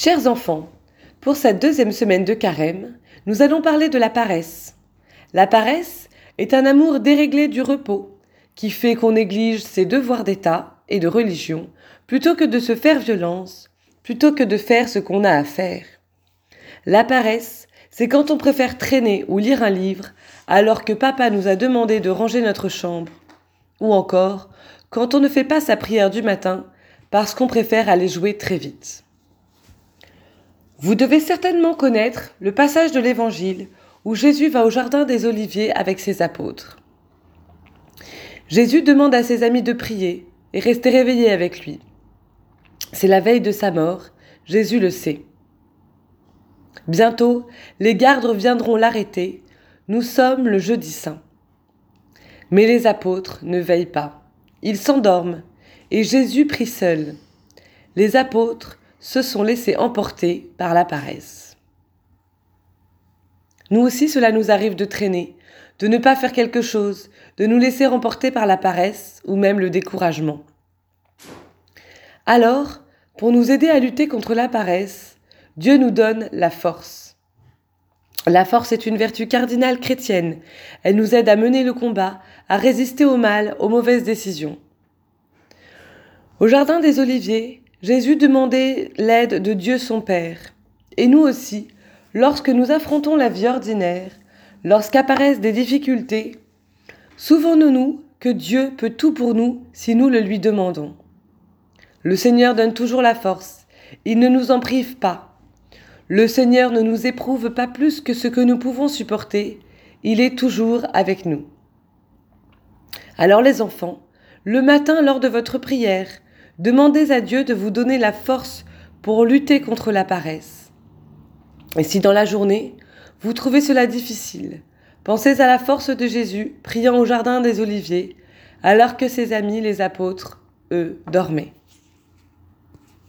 Chers enfants, pour cette deuxième semaine de carême, nous allons parler de la paresse. La paresse est un amour déréglé du repos qui fait qu'on néglige ses devoirs d'État et de religion plutôt que de se faire violence, plutôt que de faire ce qu'on a à faire. La paresse, c'est quand on préfère traîner ou lire un livre alors que papa nous a demandé de ranger notre chambre, ou encore quand on ne fait pas sa prière du matin parce qu'on préfère aller jouer très vite. Vous devez certainement connaître le passage de l'Évangile où Jésus va au Jardin des Oliviers avec ses apôtres. Jésus demande à ses amis de prier et rester réveillés avec lui. C'est la veille de sa mort, Jésus le sait. Bientôt, les gardes viendront l'arrêter. Nous sommes le jeudi saint. Mais les apôtres ne veillent pas. Ils s'endorment et Jésus prie seul. Les apôtres se sont laissés emporter par la paresse. Nous aussi, cela nous arrive de traîner, de ne pas faire quelque chose, de nous laisser emporter par la paresse ou même le découragement. Alors, pour nous aider à lutter contre la paresse, Dieu nous donne la force. La force est une vertu cardinale chrétienne. Elle nous aide à mener le combat, à résister au mal, aux mauvaises décisions. Au Jardin des Oliviers, Jésus demandait l'aide de Dieu son Père. Et nous aussi, lorsque nous affrontons la vie ordinaire, lorsqu'apparaissent des difficultés, souvenons-nous que Dieu peut tout pour nous si nous le lui demandons. Le Seigneur donne toujours la force, il ne nous en prive pas. Le Seigneur ne nous éprouve pas plus que ce que nous pouvons supporter, il est toujours avec nous. Alors les enfants, le matin lors de votre prière, Demandez à Dieu de vous donner la force pour lutter contre la paresse. Et si dans la journée, vous trouvez cela difficile, pensez à la force de Jésus priant au jardin des Oliviers, alors que ses amis, les apôtres, eux, dormaient.